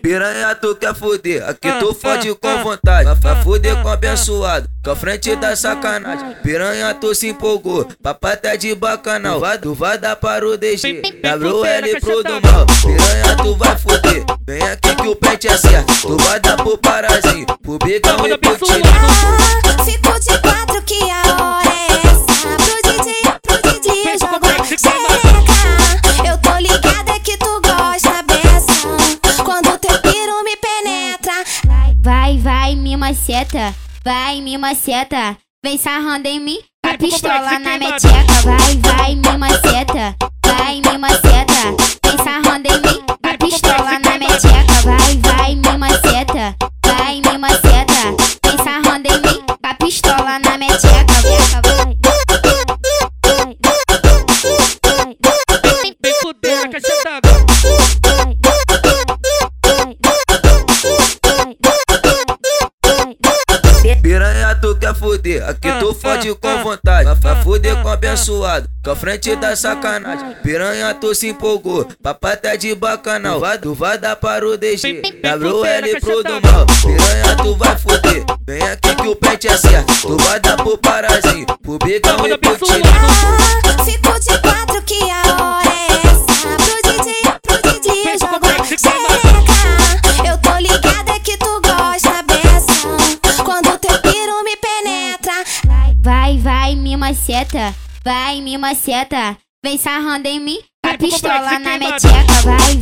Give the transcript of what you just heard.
Piranha, tu quer fuder, aqui tu fode com vontade. Vai fuder com abençoado, tua frente da sacanagem. Piranha, tu se empolgou, papai tá de bacanal. Tu vai dar para o DG, WL pro do mal. Piranha, tu vai fuder, vem aqui que o pente é certo. Tu vai dar pro parazinho, pro bigão e pro tiro. Vai, me maceta. Vai, me maceta. Vem sarrando em mim. A pistola na meteca. Vai, vai, me maceta. Vai, me maceta. Fuder, aqui tu fode com vontade. Vai fuder com abençoado, tua frente da sacanagem. Piranha, tu se empolgou, papai tá de bacanal. Vai, tu vai dar para o DG, WL pro do mal. Piranha, tu vai fuder, vem aqui que o pente é certo. Tu vai dar pro parazinho, pro bigão e pro tiro. Ah, Fico de quatro que a me maceta. Vai, me maceta. Vem sarrando em mim. A pistola na meteca. Vai,